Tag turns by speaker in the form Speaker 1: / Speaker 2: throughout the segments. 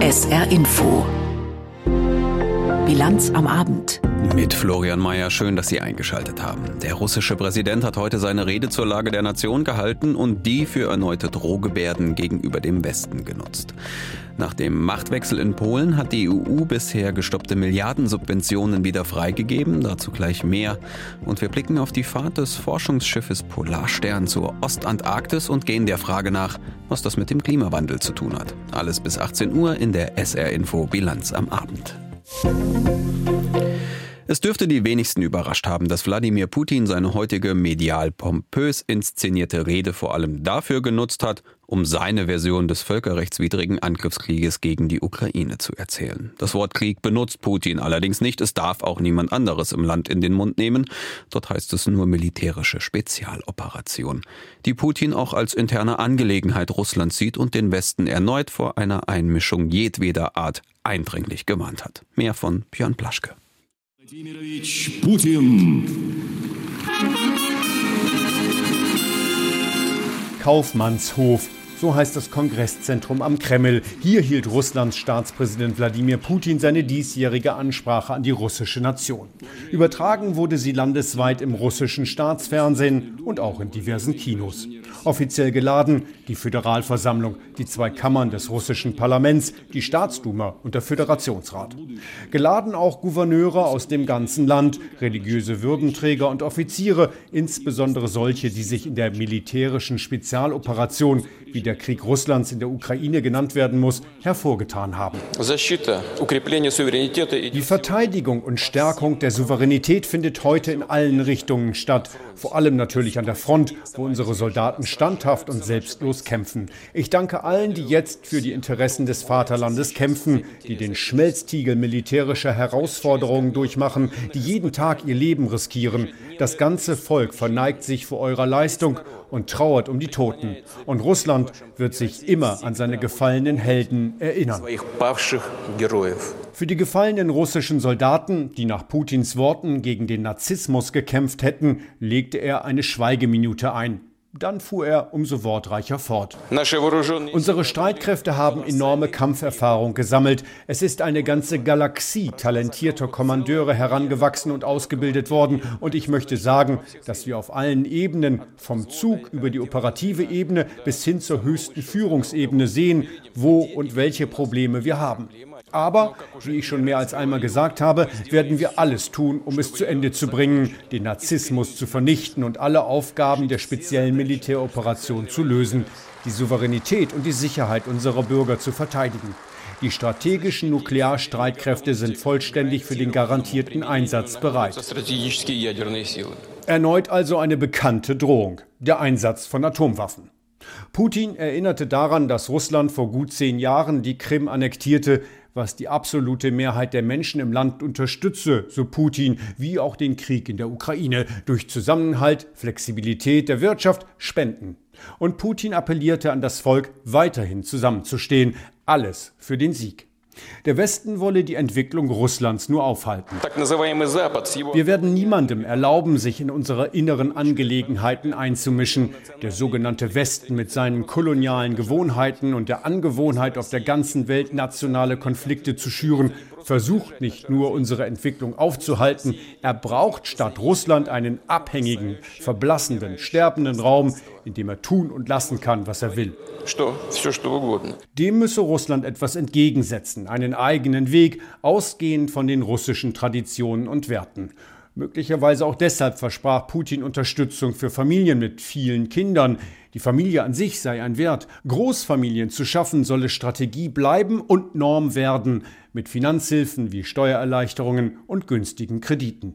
Speaker 1: SR Info. Bilanz am Abend.
Speaker 2: Mit Florian Mayer, schön, dass Sie eingeschaltet haben. Der russische Präsident hat heute seine Rede zur Lage der Nation gehalten und die für erneute Drohgebärden gegenüber dem Westen genutzt. Nach dem Machtwechsel in Polen hat die EU bisher gestoppte Milliardensubventionen wieder freigegeben, dazu gleich mehr. Und wir blicken auf die Fahrt des Forschungsschiffes Polarstern zur Ostantarktis und gehen der Frage nach, was das mit dem Klimawandel zu tun hat. Alles bis 18 Uhr in der SR Info Bilanz am Abend. Es dürfte die wenigsten überrascht haben, dass Wladimir Putin seine heutige medial pompös inszenierte Rede vor allem dafür genutzt hat, um seine Version des völkerrechtswidrigen Angriffskrieges gegen die Ukraine zu erzählen. Das Wort Krieg benutzt Putin allerdings nicht, es darf auch niemand anderes im Land in den Mund nehmen. Dort heißt es nur militärische Spezialoperation, die Putin auch als interne Angelegenheit Russlands sieht und den Westen erneut vor einer Einmischung jedweder Art eindringlich gewarnt hat. Mehr von Björn Plaschke. Putin.
Speaker 3: Kaufmannshof. So heißt das Kongresszentrum am Kreml. Hier hielt Russlands Staatspräsident Wladimir Putin seine diesjährige Ansprache an die russische Nation. Übertragen wurde sie landesweit im russischen Staatsfernsehen und auch in diversen Kinos. Offiziell geladen die Föderalversammlung, die zwei Kammern des russischen Parlaments, die Staatsduma und der Föderationsrat. Geladen auch Gouverneure aus dem ganzen Land, religiöse Würdenträger und Offiziere, insbesondere solche, die sich in der militärischen Spezialoperation wie der Krieg Russlands in der Ukraine genannt werden muss, hervorgetan haben. Die Verteidigung und Stärkung der Souveränität findet heute in allen Richtungen statt, vor allem natürlich an der Front, wo unsere Soldaten standhaft und selbstlos kämpfen. Ich danke allen, die jetzt für die Interessen des Vaterlandes kämpfen, die den Schmelztiegel militärischer Herausforderungen durchmachen, die jeden Tag ihr Leben riskieren. Das ganze Volk verneigt sich vor eurer Leistung und trauert um die Toten. Und Russland wird sich immer an seine gefallenen Helden erinnern. Für die gefallenen russischen Soldaten, die nach Putins Worten gegen den Narzissmus gekämpft hätten, legte er eine Schweigeminute ein. Dann fuhr er umso wortreicher fort. Unsere Streitkräfte haben enorme Kampferfahrung gesammelt. Es ist eine ganze Galaxie talentierter Kommandeure herangewachsen und ausgebildet worden. Und ich möchte sagen, dass wir auf allen Ebenen, vom Zug über die operative Ebene bis hin zur höchsten Führungsebene sehen, wo und welche Probleme wir haben. Aber, wie ich schon mehr als einmal gesagt habe, werden wir alles tun, um es zu Ende zu bringen, den Narzissmus zu vernichten und alle Aufgaben der speziellen Militäroperation zu lösen, die Souveränität und die Sicherheit unserer Bürger zu verteidigen. Die strategischen Nuklearstreitkräfte sind vollständig für den garantierten Einsatz bereit. Erneut also eine bekannte Drohung, der Einsatz von Atomwaffen. Putin erinnerte daran, dass Russland vor gut zehn Jahren die Krim annektierte, was die absolute Mehrheit der Menschen im Land unterstütze, so Putin, wie auch den Krieg in der Ukraine, durch Zusammenhalt, Flexibilität der Wirtschaft, Spenden. Und Putin appellierte an das Volk, weiterhin zusammenzustehen, alles für den Sieg. Der Westen wolle die Entwicklung Russlands nur aufhalten. Wir werden niemandem erlauben, sich in unsere inneren Angelegenheiten einzumischen. Der sogenannte Westen mit seinen kolonialen Gewohnheiten und der Angewohnheit, auf der ganzen Welt nationale Konflikte zu schüren, versucht nicht nur unsere Entwicklung aufzuhalten, er braucht statt Russland einen abhängigen, verblassenden, sterbenden Raum, in dem er tun und lassen kann, was er will. Dem müsse Russland etwas entgegensetzen, einen eigenen Weg, ausgehend von den russischen Traditionen und Werten. Möglicherweise auch deshalb versprach Putin Unterstützung für Familien mit vielen Kindern. Die Familie an sich sei ein Wert. Großfamilien zu schaffen solle Strategie bleiben und Norm werden, mit Finanzhilfen wie Steuererleichterungen und günstigen Krediten.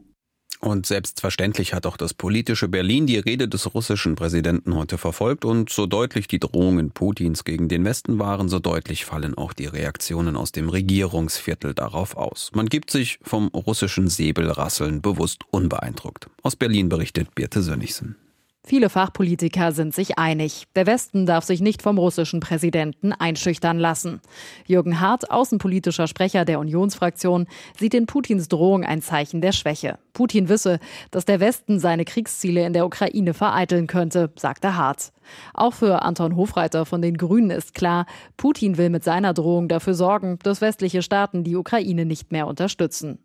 Speaker 2: Und selbstverständlich hat auch das politische Berlin die Rede des russischen Präsidenten heute verfolgt und so deutlich die Drohungen Putins gegen den Westen waren, so deutlich fallen auch die Reaktionen aus dem Regierungsviertel darauf aus. Man gibt sich vom russischen Säbelrasseln bewusst unbeeindruckt. Aus Berlin berichtet Birte Sönnigsen.
Speaker 4: Viele Fachpolitiker sind sich einig. Der Westen darf sich nicht vom russischen Präsidenten einschüchtern lassen. Jürgen Hart, außenpolitischer Sprecher der Unionsfraktion, sieht in Putins Drohung ein Zeichen der Schwäche. Putin wisse, dass der Westen seine Kriegsziele in der Ukraine vereiteln könnte, sagte Hart. Auch für Anton Hofreiter von den Grünen ist klar, Putin will mit seiner Drohung dafür sorgen, dass westliche Staaten die Ukraine nicht mehr unterstützen.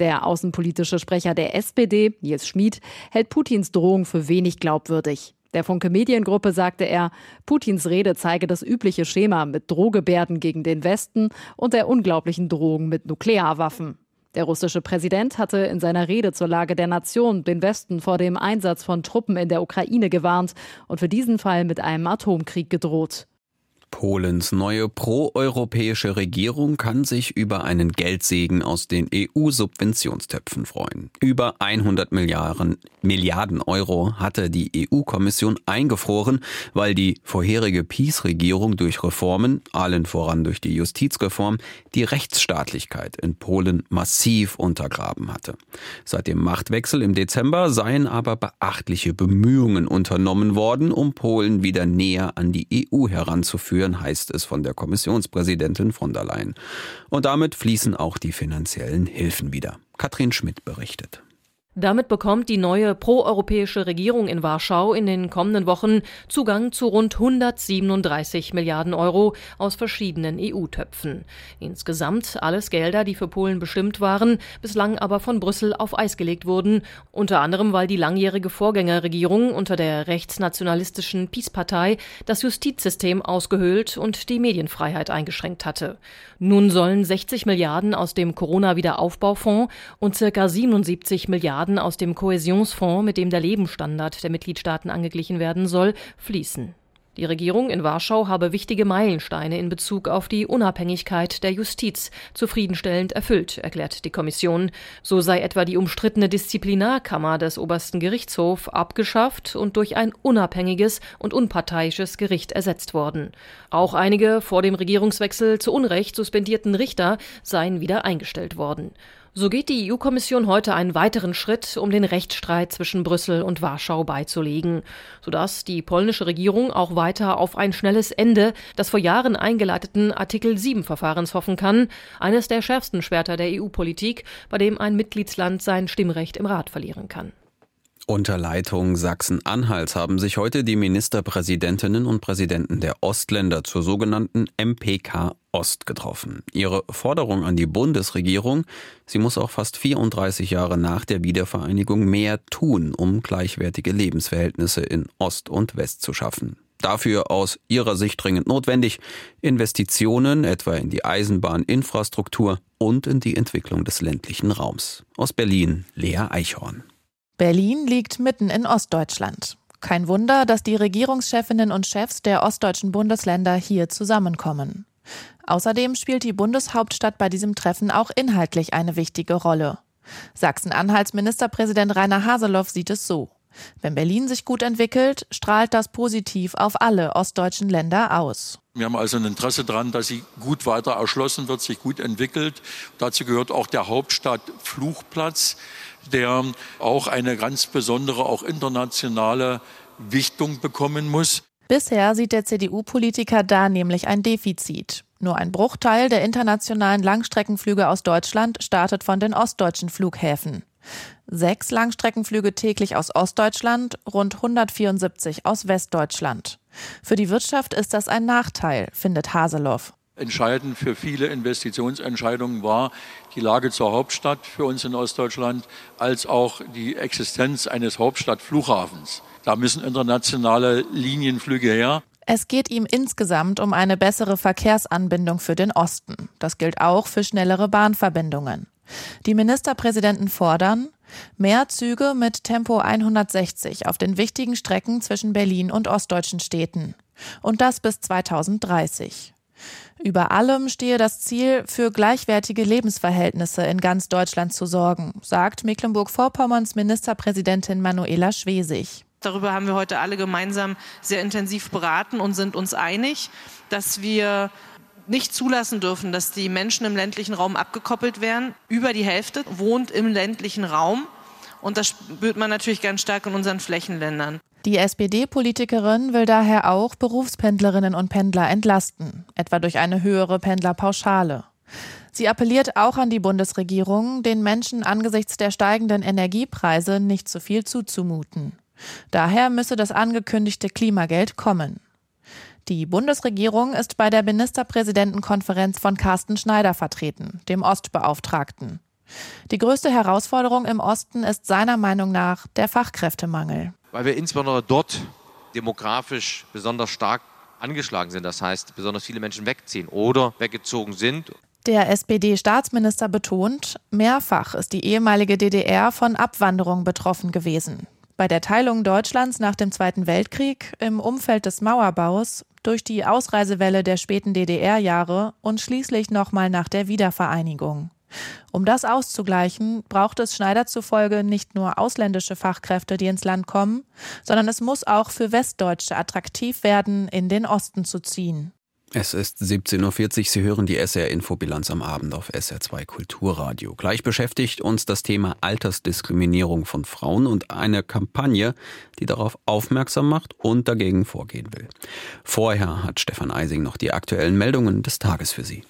Speaker 4: Der außenpolitische Sprecher der SPD, Nils Schmid, hält Putins Drohung für wenig glaubwürdig. Der Funke Mediengruppe sagte er, Putins Rede zeige das übliche Schema mit Drohgebärden gegen den Westen und der unglaublichen Drohung mit Nuklearwaffen. Der russische Präsident hatte in seiner Rede zur Lage der Nation den Westen vor dem Einsatz von Truppen in der Ukraine gewarnt und für diesen Fall mit einem Atomkrieg gedroht.
Speaker 2: Polens neue proeuropäische Regierung kann sich über einen Geldsegen aus den EU-Subventionstöpfen freuen. Über 100 Milliarden, Milliarden Euro hatte die EU-Kommission eingefroren, weil die vorherige PiS-Regierung durch Reformen, allen voran durch die Justizreform, die Rechtsstaatlichkeit in Polen massiv untergraben hatte. Seit dem Machtwechsel im Dezember seien aber beachtliche Bemühungen unternommen worden, um Polen wieder näher an die EU heranzuführen führen, heißt es von der Kommissionspräsidentin von der Leyen. Und damit fließen auch die finanziellen Hilfen wieder. Katrin Schmidt berichtet.
Speaker 5: Damit bekommt die neue proeuropäische Regierung in Warschau in den kommenden Wochen Zugang zu rund 137 Milliarden Euro aus verschiedenen EU-Töpfen. Insgesamt alles Gelder, die für Polen bestimmt waren, bislang aber von Brüssel auf Eis gelegt wurden, unter anderem weil die langjährige Vorgängerregierung unter der rechtsnationalistischen PiS-Partei das Justizsystem ausgehöhlt und die Medienfreiheit eingeschränkt hatte. Nun sollen 60 Milliarden aus dem Corona-Wiederaufbaufonds und circa 77 Milliarden Milliarden aus dem Kohäsionsfonds, mit dem der Lebensstandard der Mitgliedstaaten angeglichen werden soll, fließen. Die Regierung in Warschau habe wichtige Meilensteine in Bezug auf die Unabhängigkeit der Justiz zufriedenstellend erfüllt, erklärt die Kommission. So sei etwa die umstrittene Disziplinarkammer des obersten Gerichtshofs abgeschafft und durch ein unabhängiges und unparteiisches Gericht ersetzt worden. Auch einige vor dem Regierungswechsel zu Unrecht suspendierten Richter seien wieder eingestellt worden. So geht die EU-Kommission heute einen weiteren Schritt, um den Rechtsstreit zwischen Brüssel und Warschau beizulegen, sodass die polnische Regierung auch weiter auf ein schnelles Ende des vor Jahren eingeleiteten Artikel 7 Verfahrens hoffen kann, eines der schärfsten Schwerter der EU-Politik, bei dem ein Mitgliedsland sein Stimmrecht im Rat verlieren kann.
Speaker 2: Unter Leitung Sachsen-Anhalts haben sich heute die Ministerpräsidentinnen und Präsidenten der Ostländer zur sogenannten MPK Ost getroffen. Ihre Forderung an die Bundesregierung, sie muss auch fast 34 Jahre nach der Wiedervereinigung mehr tun, um gleichwertige Lebensverhältnisse in Ost und West zu schaffen. Dafür aus ihrer Sicht dringend notwendig Investitionen etwa in die Eisenbahninfrastruktur und in die Entwicklung des ländlichen Raums. Aus Berlin Lea Eichhorn.
Speaker 6: Berlin liegt mitten in Ostdeutschland. Kein Wunder, dass die Regierungschefinnen und Chefs der ostdeutschen Bundesländer hier zusammenkommen. Außerdem spielt die Bundeshauptstadt bei diesem Treffen auch inhaltlich eine wichtige Rolle. Sachsen-Anhalts Ministerpräsident Rainer Haseloff sieht es so. Wenn Berlin sich gut entwickelt, strahlt das positiv auf alle ostdeutschen Länder aus.
Speaker 7: Wir haben also ein Interesse daran, dass sie gut weiter erschlossen wird, sich gut entwickelt. Dazu gehört auch der Hauptstadt Fluchplatz der auch eine ganz besondere, auch internationale Wichtung bekommen muss.
Speaker 6: Bisher sieht der CDU-Politiker da nämlich ein Defizit. Nur ein Bruchteil der internationalen Langstreckenflüge aus Deutschland startet von den ostdeutschen Flughäfen. Sechs Langstreckenflüge täglich aus Ostdeutschland, rund 174 aus Westdeutschland. Für die Wirtschaft ist das ein Nachteil, findet Haseloff.
Speaker 7: Entscheidend für viele Investitionsentscheidungen war die Lage zur Hauptstadt für uns in Ostdeutschland, als auch die Existenz eines Hauptstadtflughafens. Da müssen internationale Linienflüge her.
Speaker 6: Es geht ihm insgesamt um eine bessere Verkehrsanbindung für den Osten. Das gilt auch für schnellere Bahnverbindungen. Die Ministerpräsidenten fordern mehr Züge mit Tempo 160 auf den wichtigen Strecken zwischen Berlin und ostdeutschen Städten. Und das bis 2030. Über allem stehe das Ziel, für gleichwertige Lebensverhältnisse in ganz Deutschland zu sorgen, sagt Mecklenburg-Vorpommerns Ministerpräsidentin Manuela Schwesig.
Speaker 8: Darüber haben wir heute alle gemeinsam sehr intensiv beraten und sind uns einig, dass wir nicht zulassen dürfen, dass die Menschen im ländlichen Raum abgekoppelt werden. Über die Hälfte wohnt im ländlichen Raum. Und das spürt man natürlich ganz stark in unseren Flächenländern.
Speaker 6: Die SPD-Politikerin will daher auch Berufspendlerinnen und Pendler entlasten, etwa durch eine höhere Pendlerpauschale. Sie appelliert auch an die Bundesregierung, den Menschen angesichts der steigenden Energiepreise nicht zu viel zuzumuten. Daher müsse das angekündigte Klimageld kommen. Die Bundesregierung ist bei der Ministerpräsidentenkonferenz von Carsten Schneider vertreten, dem Ostbeauftragten. Die größte Herausforderung im Osten ist seiner Meinung nach der Fachkräftemangel.
Speaker 9: Weil wir insbesondere dort demografisch besonders stark angeschlagen sind. Das heißt, besonders viele Menschen wegziehen oder weggezogen sind.
Speaker 6: Der SPD-Staatsminister betont, mehrfach ist die ehemalige DDR von Abwanderung betroffen gewesen. Bei der Teilung Deutschlands nach dem Zweiten Weltkrieg, im Umfeld des Mauerbaus, durch die Ausreisewelle der späten DDR-Jahre und schließlich nochmal nach der Wiedervereinigung. Um das auszugleichen, braucht es Schneider zufolge nicht nur ausländische Fachkräfte, die ins Land kommen, sondern es muss auch für Westdeutsche attraktiv werden, in den Osten zu ziehen.
Speaker 2: Es ist 17.40 Uhr. Sie hören die SR-Infobilanz am Abend auf SR2 Kulturradio. Gleich beschäftigt uns das Thema Altersdiskriminierung von Frauen und eine Kampagne, die darauf aufmerksam macht und dagegen vorgehen will. Vorher hat Stefan Eising noch die aktuellen Meldungen des Tages für Sie.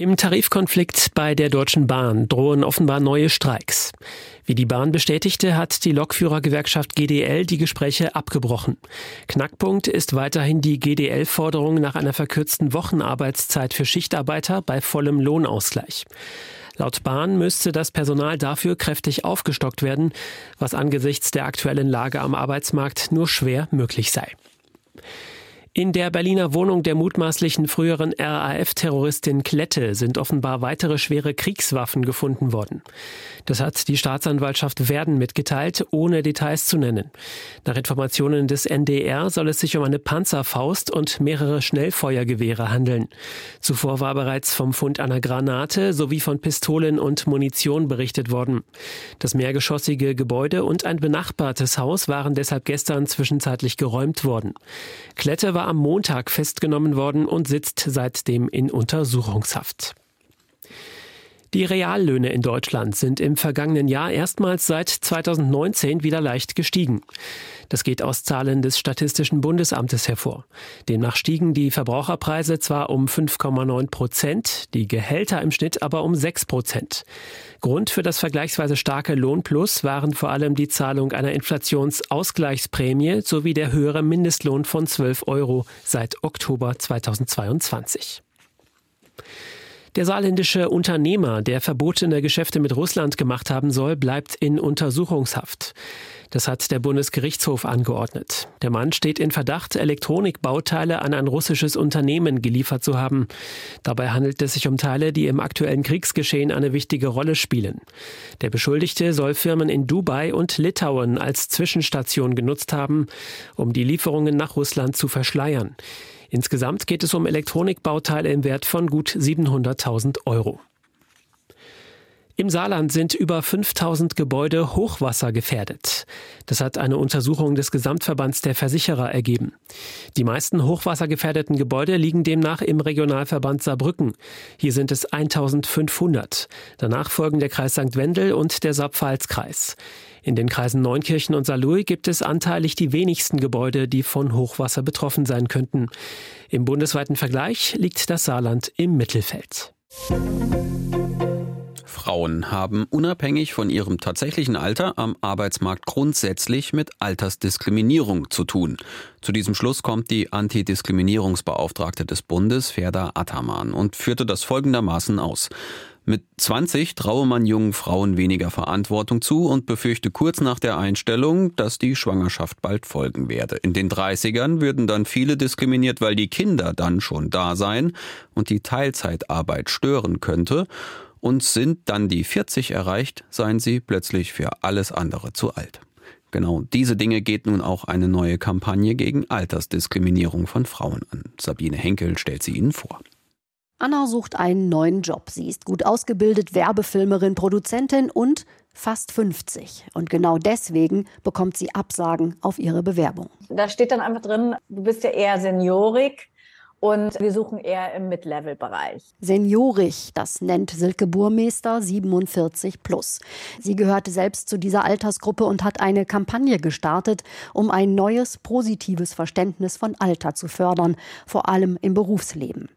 Speaker 10: Im Tarifkonflikt bei der Deutschen Bahn drohen offenbar neue Streiks. Wie die Bahn bestätigte, hat die Lokführergewerkschaft GDL die Gespräche abgebrochen. Knackpunkt ist weiterhin die GDL-Forderung nach einer verkürzten Wochenarbeitszeit für Schichtarbeiter bei vollem Lohnausgleich. Laut Bahn müsste das Personal dafür kräftig aufgestockt werden, was angesichts der aktuellen Lage am Arbeitsmarkt nur schwer möglich sei. In der Berliner Wohnung der mutmaßlichen früheren RAF-Terroristin Klette sind offenbar weitere schwere Kriegswaffen gefunden worden. Das hat die Staatsanwaltschaft Werden mitgeteilt, ohne Details zu nennen. Nach Informationen des NDR soll es sich um eine Panzerfaust und mehrere Schnellfeuergewehre handeln. Zuvor war bereits vom Fund einer Granate sowie von Pistolen und Munition berichtet worden. Das mehrgeschossige Gebäude und ein benachbartes Haus waren deshalb gestern zwischenzeitlich geräumt worden. Klette war am Montag festgenommen worden und sitzt seitdem in Untersuchungshaft. Die Reallöhne in Deutschland sind im vergangenen Jahr erstmals seit 2019 wieder leicht gestiegen. Das geht aus Zahlen des Statistischen Bundesamtes hervor. Demnach stiegen die Verbraucherpreise zwar um 5,9 Prozent, die Gehälter im Schnitt aber um 6 Prozent. Grund für das vergleichsweise starke Lohnplus waren vor allem die Zahlung einer Inflationsausgleichsprämie sowie der höhere Mindestlohn von 12 Euro seit Oktober 2022. Der saarländische Unternehmer, der verbotene Geschäfte mit Russland gemacht haben soll, bleibt in Untersuchungshaft. Das hat der Bundesgerichtshof angeordnet. Der Mann steht in Verdacht, Elektronikbauteile an ein russisches Unternehmen geliefert zu haben. Dabei handelt es sich um Teile, die im aktuellen Kriegsgeschehen eine wichtige Rolle spielen. Der Beschuldigte soll Firmen in Dubai und Litauen als Zwischenstation genutzt haben, um die Lieferungen nach Russland zu verschleiern. Insgesamt geht es um Elektronikbauteile im Wert von gut 700.000 Euro. Im Saarland sind über 5000 Gebäude hochwassergefährdet. Das hat eine Untersuchung des Gesamtverbands der Versicherer ergeben. Die meisten hochwassergefährdeten Gebäude liegen demnach im Regionalverband Saarbrücken. Hier sind es 1500. Danach folgen der Kreis St. Wendel und der Saarpfalz-Kreis. In den Kreisen Neunkirchen und Saarlouis gibt es anteilig die wenigsten Gebäude, die von Hochwasser betroffen sein könnten. Im bundesweiten Vergleich liegt das Saarland im Mittelfeld.
Speaker 2: Frauen haben unabhängig von ihrem tatsächlichen Alter am Arbeitsmarkt grundsätzlich mit Altersdiskriminierung zu tun. Zu diesem Schluss kommt die Antidiskriminierungsbeauftragte des Bundes, Ferda Ataman, und führte das folgendermaßen aus. Mit 20 traue man jungen Frauen weniger Verantwortung zu und befürchte kurz nach der Einstellung, dass die Schwangerschaft bald folgen werde. In den 30ern würden dann viele diskriminiert, weil die Kinder dann schon da seien und die Teilzeitarbeit stören könnte und sind dann die 40 erreicht, seien sie plötzlich für alles andere zu alt. Genau diese Dinge geht nun auch eine neue Kampagne gegen Altersdiskriminierung von Frauen an. Sabine Henkel stellt sie Ihnen vor.
Speaker 11: Anna sucht einen neuen Job. Sie ist gut ausgebildet, Werbefilmerin, Produzentin und fast 50. Und genau deswegen bekommt sie Absagen auf ihre Bewerbung.
Speaker 12: Da steht dann einfach drin, du bist ja eher seniorig und wir suchen eher im Mid-Level-Bereich.
Speaker 11: Seniorig, das nennt Silke Burmeister 47 plus. Sie gehört selbst zu dieser Altersgruppe und hat eine Kampagne gestartet, um ein neues positives Verständnis von Alter zu fördern, vor allem im Berufsleben.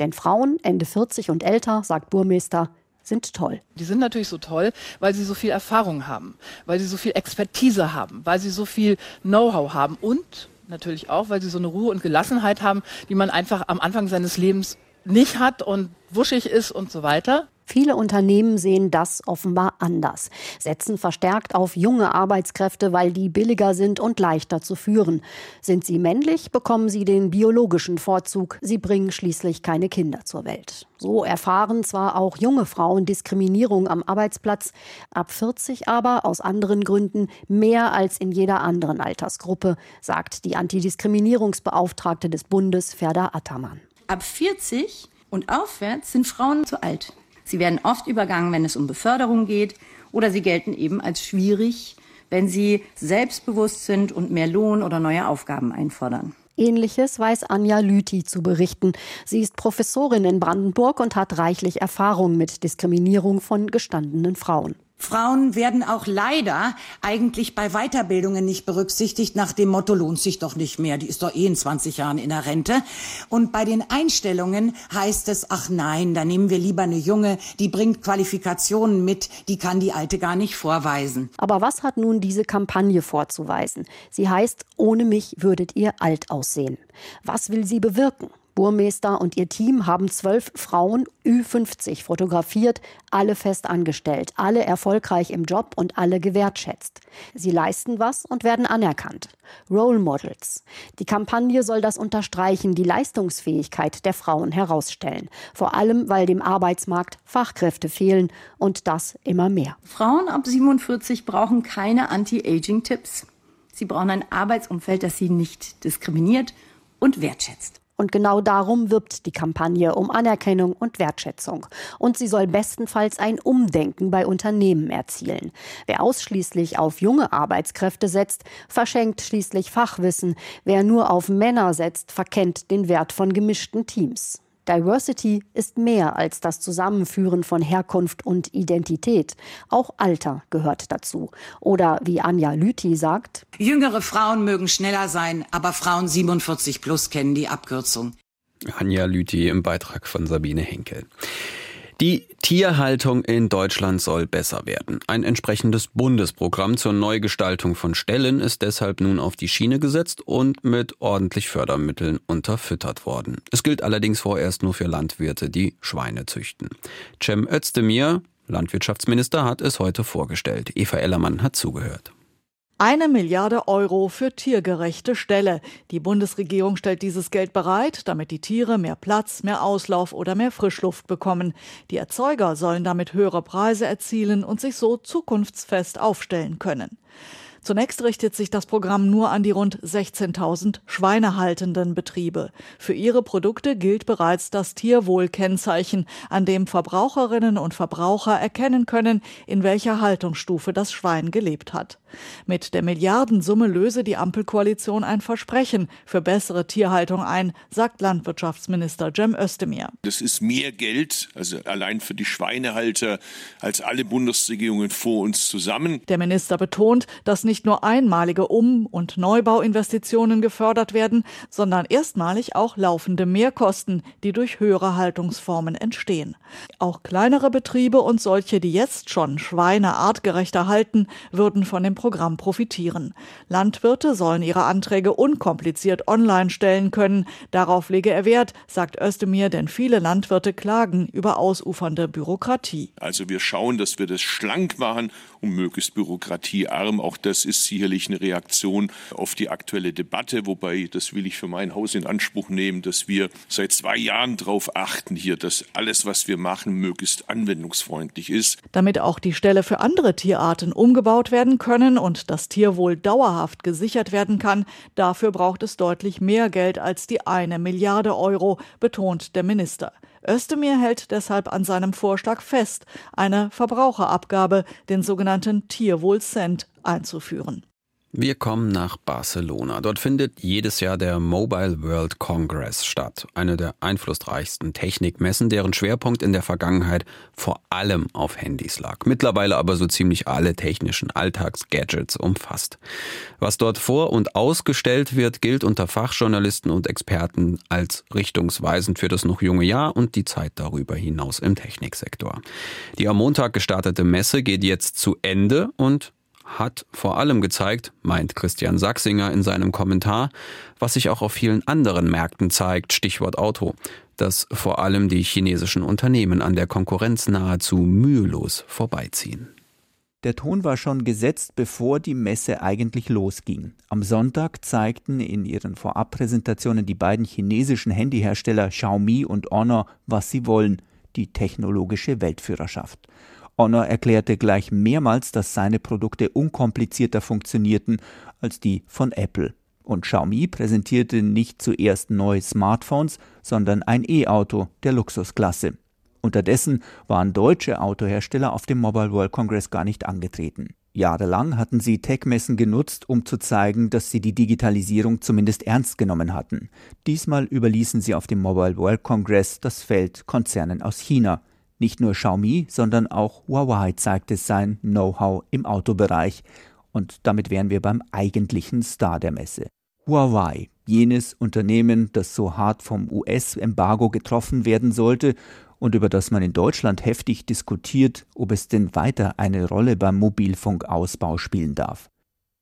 Speaker 11: Denn Frauen Ende 40 und älter, sagt Burmeister, sind toll.
Speaker 13: Die sind natürlich so toll, weil sie so viel Erfahrung haben, weil sie so viel Expertise haben, weil sie so viel Know-how haben und natürlich auch, weil sie so eine Ruhe und Gelassenheit haben, die man einfach am Anfang seines Lebens nicht hat und wuschig ist und so weiter.
Speaker 11: Viele Unternehmen sehen das offenbar anders, setzen verstärkt auf junge Arbeitskräfte, weil die billiger sind und leichter zu führen. Sind sie männlich, bekommen sie den biologischen Vorzug. Sie bringen schließlich keine Kinder zur Welt. So erfahren zwar auch junge Frauen Diskriminierung am Arbeitsplatz, ab 40 aber aus anderen Gründen mehr als in jeder anderen Altersgruppe, sagt die Antidiskriminierungsbeauftragte des Bundes, Ferda Attermann.
Speaker 14: Ab 40 und aufwärts sind Frauen zu alt. Sie werden oft übergangen, wenn es um Beförderung geht, oder sie gelten eben als schwierig, wenn sie selbstbewusst sind und mehr Lohn oder neue Aufgaben einfordern.
Speaker 11: Ähnliches weiß Anja Lüthi zu berichten. Sie ist Professorin in Brandenburg und hat reichlich Erfahrung mit Diskriminierung von gestandenen Frauen.
Speaker 15: Frauen werden auch leider eigentlich bei Weiterbildungen nicht berücksichtigt, nach dem Motto lohnt sich doch nicht mehr, die ist doch eh in 20 Jahren in der Rente. Und bei den Einstellungen heißt es, ach nein, da nehmen wir lieber eine Junge, die bringt Qualifikationen mit, die kann die Alte gar nicht vorweisen.
Speaker 11: Aber was hat nun diese Kampagne vorzuweisen? Sie heißt, ohne mich würdet ihr alt aussehen. Was will sie bewirken? Burmeister und ihr Team haben zwölf Frauen Ü50 fotografiert, alle fest angestellt, alle erfolgreich im Job und alle gewertschätzt. Sie leisten was und werden anerkannt. Role Models. Die Kampagne soll das unterstreichen, die Leistungsfähigkeit der Frauen herausstellen. Vor allem, weil dem Arbeitsmarkt Fachkräfte fehlen und das immer mehr.
Speaker 14: Frauen ab 47 brauchen keine Anti-Aging-Tipps. Sie brauchen ein Arbeitsumfeld, das sie nicht diskriminiert und wertschätzt.
Speaker 11: Und genau darum wirbt die Kampagne um Anerkennung und Wertschätzung. Und sie soll bestenfalls ein Umdenken bei Unternehmen erzielen. Wer ausschließlich auf junge Arbeitskräfte setzt, verschenkt schließlich Fachwissen. Wer nur auf Männer setzt, verkennt den Wert von gemischten Teams. Diversity ist mehr als das Zusammenführen von Herkunft und Identität. Auch Alter gehört dazu. Oder wie Anja Lüthi sagt,
Speaker 15: Jüngere Frauen mögen schneller sein, aber Frauen 47 plus kennen die Abkürzung.
Speaker 2: Anja Lüthi im Beitrag von Sabine Henkel. Die Tierhaltung in Deutschland soll besser werden. Ein entsprechendes Bundesprogramm zur Neugestaltung von Ställen ist deshalb nun auf die Schiene gesetzt und mit ordentlich Fördermitteln unterfüttert worden. Es gilt allerdings vorerst nur für Landwirte, die Schweine züchten. Cem Özdemir, Landwirtschaftsminister, hat es heute vorgestellt. Eva Ellermann hat zugehört.
Speaker 16: Eine Milliarde Euro für tiergerechte Ställe. Die Bundesregierung stellt dieses Geld bereit, damit die Tiere mehr Platz, mehr Auslauf oder mehr Frischluft bekommen. Die Erzeuger sollen damit höhere Preise erzielen und sich so zukunftsfest aufstellen können. Zunächst richtet sich das Programm nur an die rund 16.000 schweinehaltenden Betriebe. Für ihre Produkte gilt bereits das Tierwohlkennzeichen, an dem Verbraucherinnen und Verbraucher erkennen können, in welcher Haltungsstufe das Schwein gelebt hat. Mit der Milliardensumme löse die Ampelkoalition ein Versprechen für bessere Tierhaltung ein, sagt Landwirtschaftsminister Cem Özdemir.
Speaker 17: Das ist mehr Geld, also allein für die Schweinehalter, als alle Bundesregierungen vor uns zusammen.
Speaker 16: Der Minister betont, dass nicht nur einmalige Um- und Neubauinvestitionen gefördert werden, sondern erstmalig auch laufende Mehrkosten, die durch höhere Haltungsformen entstehen. Auch kleinere Betriebe und solche, die jetzt schon Schweine artgerechter halten, würden von dem Programm profitieren. Landwirte sollen ihre Anträge unkompliziert online stellen können. Darauf lege er Wert, sagt Özdemir, denn viele Landwirte klagen über ausufernde Bürokratie.
Speaker 17: Also wir schauen, dass wir das schlank machen und möglichst bürokratiearm. Auch das ist sicherlich eine Reaktion auf die aktuelle Debatte, wobei das will ich für mein Haus in Anspruch nehmen, dass wir seit zwei Jahren darauf achten hier, dass alles, was wir machen, möglichst anwendungsfreundlich ist.
Speaker 16: Damit auch die Ställe für andere Tierarten umgebaut werden können, können und das Tierwohl dauerhaft gesichert werden kann, dafür braucht es deutlich mehr Geld als die eine Milliarde Euro, betont der Minister. Özdemir hält deshalb an seinem Vorschlag fest, eine Verbraucherabgabe, den sogenannten Tierwohlcent, einzuführen.
Speaker 2: Wir kommen nach Barcelona. Dort findet jedes Jahr der Mobile World Congress statt, eine der einflussreichsten Technikmessen, deren Schwerpunkt in der Vergangenheit vor allem auf Handys lag, mittlerweile aber so ziemlich alle technischen Alltagsgadgets umfasst. Was dort vor und ausgestellt wird, gilt unter Fachjournalisten und Experten als richtungsweisend für das noch junge Jahr und die Zeit darüber hinaus im Techniksektor. Die am Montag gestartete Messe geht jetzt zu Ende und hat vor allem gezeigt, meint Christian Sachsinger in seinem Kommentar, was sich auch auf vielen anderen Märkten zeigt, Stichwort Auto, dass vor allem die chinesischen Unternehmen an der Konkurrenz nahezu mühelos vorbeiziehen.
Speaker 18: Der Ton war schon gesetzt, bevor die Messe eigentlich losging. Am Sonntag zeigten in ihren Vorabpräsentationen die beiden chinesischen Handyhersteller Xiaomi und Honor, was sie wollen, die technologische Weltführerschaft. Honor erklärte gleich mehrmals, dass seine Produkte unkomplizierter funktionierten als die von Apple. Und Xiaomi präsentierte nicht zuerst neue Smartphones, sondern ein E-Auto der Luxusklasse. Unterdessen waren deutsche Autohersteller auf dem Mobile World Congress gar nicht angetreten. Jahrelang hatten sie Tech-Messen genutzt, um zu zeigen, dass sie die Digitalisierung zumindest ernst genommen hatten. Diesmal überließen sie auf dem Mobile World Congress das Feld Konzernen aus China. Nicht nur Xiaomi, sondern auch Huawei zeigte sein Know-how im Autobereich. Und damit wären wir beim eigentlichen Star der Messe. Huawei, jenes Unternehmen, das so hart vom US-Embargo getroffen werden sollte und über das man in Deutschland heftig diskutiert, ob es denn weiter eine Rolle beim Mobilfunkausbau spielen darf.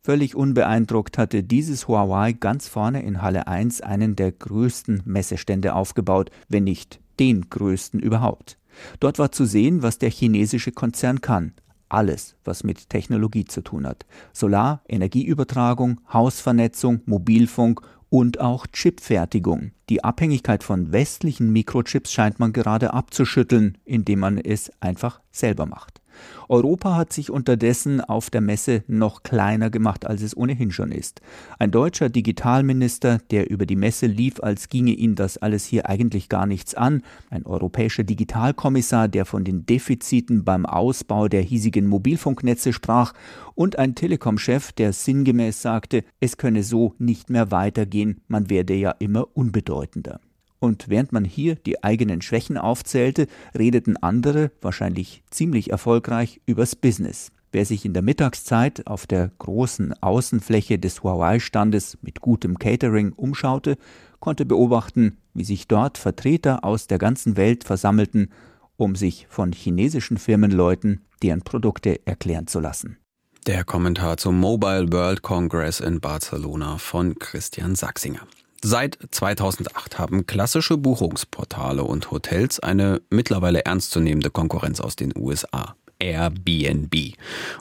Speaker 18: Völlig unbeeindruckt hatte dieses Huawei ganz vorne in Halle 1 einen der größten Messestände aufgebaut, wenn nicht den größten überhaupt. Dort war zu sehen, was der chinesische Konzern kann. Alles, was mit Technologie zu tun hat. Solar, Energieübertragung, Hausvernetzung, Mobilfunk und auch Chipfertigung. Die Abhängigkeit von westlichen Mikrochips scheint man gerade abzuschütteln, indem man es einfach selber macht. Europa hat sich unterdessen auf der Messe noch kleiner gemacht, als es ohnehin schon ist. Ein deutscher Digitalminister, der über die Messe lief, als ginge ihn das alles hier eigentlich gar nichts an, ein europäischer Digitalkommissar, der von den Defiziten beim Ausbau der hiesigen Mobilfunknetze sprach, und ein Telekom-Chef, der sinngemäß sagte, es könne so nicht mehr weitergehen, man werde ja immer unbedeutender. Und während man hier die eigenen Schwächen aufzählte, redeten andere, wahrscheinlich ziemlich erfolgreich, übers Business. Wer sich in der Mittagszeit auf der großen Außenfläche des Huawei-Standes mit gutem Catering umschaute, konnte beobachten, wie sich dort Vertreter aus der ganzen Welt versammelten, um sich von chinesischen Firmenleuten deren Produkte erklären zu lassen.
Speaker 2: Der Kommentar zum Mobile World Congress in Barcelona von Christian Sachsinger. Seit 2008 haben klassische Buchungsportale und Hotels eine mittlerweile ernstzunehmende Konkurrenz aus den USA. Airbnb.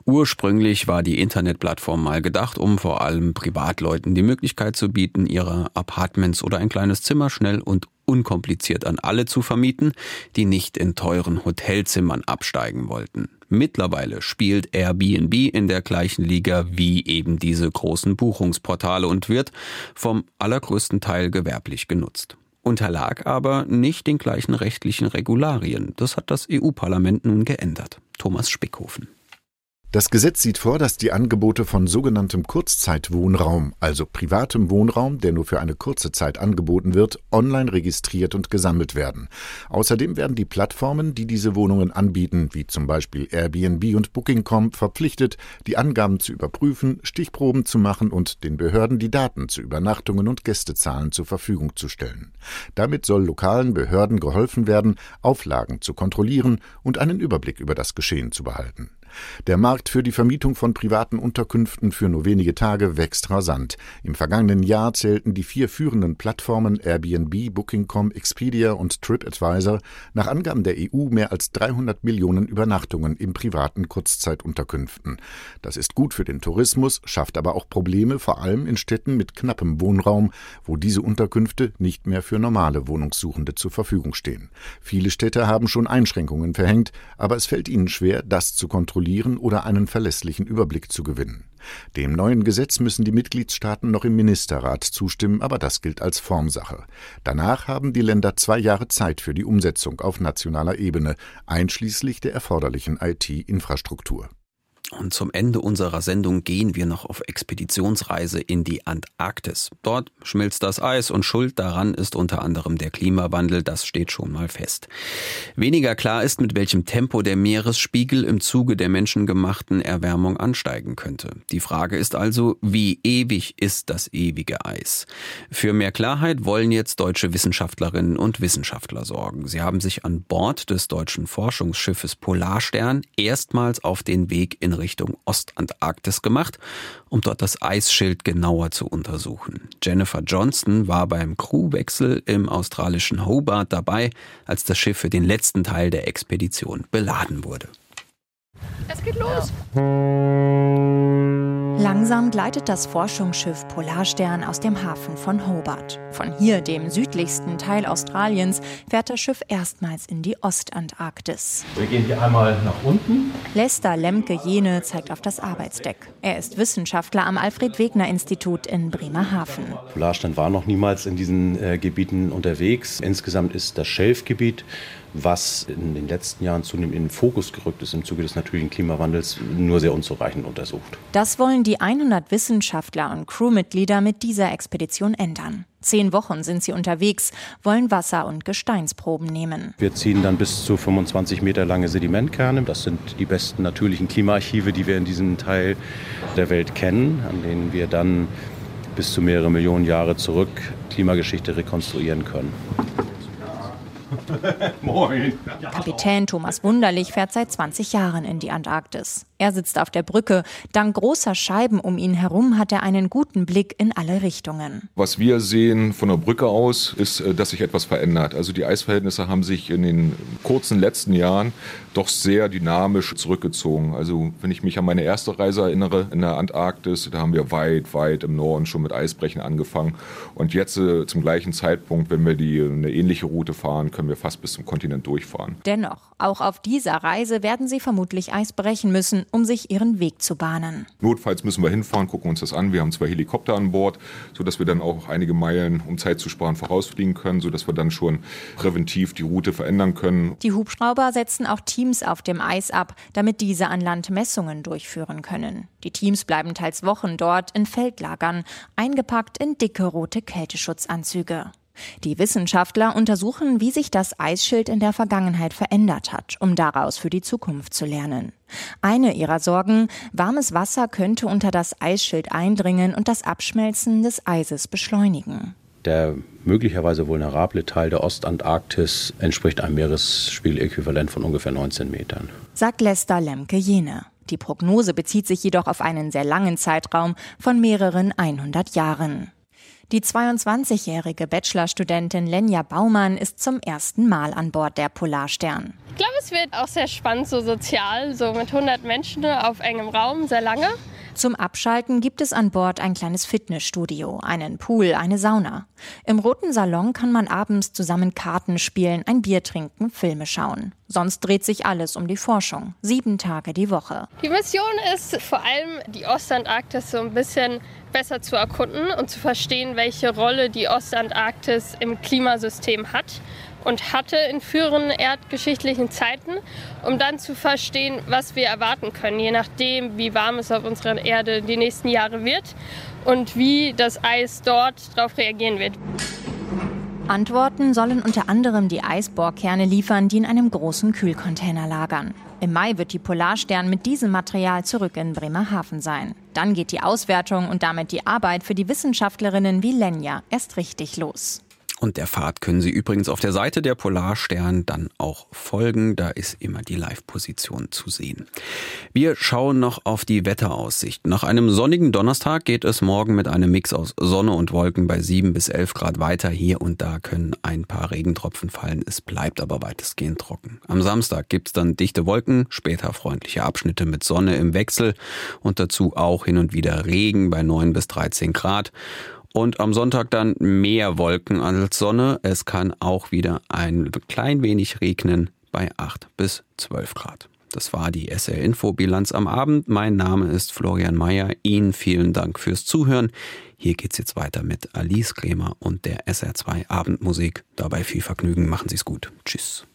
Speaker 2: Ursprünglich war die Internetplattform mal gedacht, um vor allem Privatleuten die Möglichkeit zu bieten, ihre Apartments oder ein kleines Zimmer schnell und unkompliziert an alle zu vermieten, die nicht in teuren Hotelzimmern absteigen wollten. Mittlerweile spielt Airbnb in der gleichen Liga wie eben diese großen Buchungsportale und wird vom allergrößten Teil gewerblich genutzt unterlag aber nicht den gleichen rechtlichen Regularien. Das hat das EU-Parlament nun geändert. Thomas Spickhofen.
Speaker 19: Das Gesetz sieht vor, dass die Angebote von sogenanntem Kurzzeitwohnraum, also privatem Wohnraum, der nur für eine kurze Zeit angeboten wird, online registriert und gesammelt werden. Außerdem werden die Plattformen, die diese Wohnungen anbieten, wie zum Beispiel Airbnb und Booking.com, verpflichtet, die Angaben zu überprüfen, Stichproben zu machen und den Behörden die Daten zu Übernachtungen und Gästezahlen zur Verfügung zu stellen. Damit soll lokalen Behörden geholfen werden, Auflagen zu kontrollieren und einen Überblick über das Geschehen zu behalten. Der Markt für die Vermietung von privaten Unterkünften für nur wenige Tage wächst rasant. Im vergangenen Jahr zählten die vier führenden Plattformen Airbnb, Booking.com, Expedia und TripAdvisor nach Angaben der EU mehr als 300 Millionen Übernachtungen in privaten Kurzzeitunterkünften. Das ist gut für den Tourismus, schafft aber auch Probleme, vor allem in Städten mit knappem Wohnraum, wo diese Unterkünfte nicht mehr für normale Wohnungssuchende zur Verfügung stehen. Viele Städte haben schon Einschränkungen verhängt, aber es fällt ihnen schwer, das zu kontrollieren kontrollieren oder einen verlässlichen Überblick zu gewinnen. Dem neuen Gesetz müssen die Mitgliedstaaten noch im Ministerrat zustimmen, aber das gilt als Formsache. Danach haben die Länder zwei Jahre Zeit für die Umsetzung auf nationaler Ebene, einschließlich der erforderlichen IT-Infrastruktur.
Speaker 2: Und zum Ende unserer Sendung gehen wir noch auf Expeditionsreise in die Antarktis. Dort schmilzt das Eis und Schuld daran ist unter anderem der Klimawandel, das steht schon mal fest. Weniger klar ist, mit welchem Tempo der Meeresspiegel im Zuge der menschengemachten Erwärmung ansteigen könnte. Die Frage ist also, wie ewig ist das ewige Eis? Für mehr Klarheit wollen jetzt deutsche Wissenschaftlerinnen und Wissenschaftler sorgen. Sie haben sich an Bord des deutschen Forschungsschiffes Polarstern erstmals auf den Weg in Richtung Ostantarktis gemacht, um dort das Eisschild genauer zu untersuchen. Jennifer Johnston war beim Crewwechsel im australischen Hobart dabei, als das Schiff für den letzten Teil der Expedition beladen wurde.
Speaker 20: Es geht los.
Speaker 21: Langsam gleitet das Forschungsschiff Polarstern aus dem Hafen von Hobart. Von hier, dem südlichsten Teil Australiens, fährt das Schiff erstmals in die Ostantarktis.
Speaker 22: Wir gehen hier einmal nach unten.
Speaker 21: Lester Lemke-Jene zeigt auf das Arbeitsdeck. Er ist Wissenschaftler am Alfred-Wegener-Institut in Bremerhaven.
Speaker 22: Polarstern war noch niemals in diesen äh, Gebieten unterwegs. Insgesamt ist das Schelfgebiet was in den letzten Jahren zunehmend in den Fokus gerückt ist im Zuge des natürlichen Klimawandels, nur sehr unzureichend untersucht.
Speaker 21: Das wollen die 100 Wissenschaftler und Crewmitglieder mit dieser Expedition ändern. Zehn Wochen sind sie unterwegs, wollen Wasser- und Gesteinsproben nehmen.
Speaker 22: Wir ziehen dann bis zu 25 Meter lange Sedimentkerne. Das sind die besten natürlichen Klimaarchive, die wir in diesem Teil der Welt kennen, an denen wir dann bis zu mehrere Millionen Jahre zurück Klimageschichte rekonstruieren können.
Speaker 21: Moin. Kapitän Thomas Wunderlich fährt seit 20 Jahren in die Antarktis. Er sitzt auf der Brücke. Dank großer Scheiben um ihn herum hat er einen guten Blick in alle Richtungen.
Speaker 23: Was wir sehen von der Brücke aus, ist, äh, dass sich etwas verändert. Also die Eisverhältnisse haben sich in den kurzen letzten Jahren doch sehr dynamisch zurückgezogen. Also wenn ich mich an meine erste Reise erinnere in der Antarktis, da haben wir weit, weit im Norden schon mit Eisbrechen angefangen. Und jetzt äh, zum gleichen Zeitpunkt, wenn wir die eine ähnliche Route fahren, können wir fast bis zum Kontinent durchfahren.
Speaker 21: Dennoch, auch auf dieser Reise werden sie vermutlich Eis brechen müssen, um sich ihren Weg zu bahnen.
Speaker 23: Notfalls müssen wir hinfahren, gucken uns das an. Wir haben zwei Helikopter an Bord, sodass wir dann auch einige Meilen, um Zeit zu sparen, vorausfliegen können, sodass wir dann schon präventiv die Route verändern können.
Speaker 21: Die Hubschrauber setzen auch Teams auf dem Eis ab, damit diese an Land Messungen durchführen können. Die Teams bleiben teils Wochen dort in Feldlagern, eingepackt in dicke rote Kälteschutzanzüge. Die Wissenschaftler untersuchen, wie sich das Eisschild in der Vergangenheit verändert hat, um daraus für die Zukunft zu lernen. Eine ihrer Sorgen, warmes Wasser könnte unter das Eisschild eindringen und das Abschmelzen des Eises beschleunigen.
Speaker 22: Der möglicherweise vulnerable Teil der Ostantarktis entspricht einem Meeresspiegeläquivalent von ungefähr 19 Metern.
Speaker 21: Sagt Lester Lemke-Jene. Die Prognose bezieht sich jedoch auf einen sehr langen Zeitraum von mehreren 100 Jahren. Die 22-jährige Bachelorstudentin Lenja Baumann ist zum ersten Mal an Bord der Polarstern.
Speaker 24: Ich glaube, es wird auch sehr spannend, so sozial, so mit 100 Menschen auf engem Raum, sehr lange.
Speaker 21: Zum Abschalten gibt es an Bord ein kleines Fitnessstudio, einen Pool, eine Sauna. Im roten Salon kann man abends zusammen Karten spielen, ein Bier trinken, Filme schauen. Sonst dreht sich alles um die Forschung. Sieben Tage die Woche.
Speaker 24: Die Mission ist vor allem, die Ostantarktis so ein bisschen besser zu erkunden und zu verstehen, welche Rolle die Ostantarktis im Klimasystem hat und hatte in früheren erdgeschichtlichen Zeiten, um dann zu verstehen, was wir erwarten können, je nachdem, wie warm es auf unserer Erde die nächsten Jahre wird und wie das Eis dort darauf reagieren wird.
Speaker 21: Antworten sollen unter anderem die Eisbohrkerne liefern, die in einem großen Kühlcontainer lagern. Im Mai wird die Polarstern mit diesem Material zurück in Bremerhaven sein. Dann geht die Auswertung und damit die Arbeit für die Wissenschaftlerinnen wie Lenja erst richtig los.
Speaker 2: Und der Fahrt können Sie übrigens auf der Seite der Polarstern dann auch folgen. Da ist immer die Live-Position zu sehen. Wir schauen noch auf die Wetteraussicht. Nach einem sonnigen Donnerstag geht es morgen mit einem Mix aus Sonne und Wolken bei 7 bis 11 Grad weiter. Hier und da können ein paar Regentropfen fallen. Es bleibt aber weitestgehend trocken. Am Samstag gibt's dann dichte Wolken, später freundliche Abschnitte mit Sonne im Wechsel und dazu auch hin und wieder Regen bei 9 bis 13 Grad. Und am Sonntag dann mehr Wolken als Sonne. Es kann auch wieder ein klein wenig regnen bei 8 bis 12 Grad. Das war die SR Info Bilanz am Abend. Mein Name ist Florian Mayer. Ihnen vielen Dank fürs Zuhören. Hier geht's jetzt weiter mit Alice Kremer und der SR2 Abendmusik. Dabei viel Vergnügen. Machen Sie's gut. Tschüss.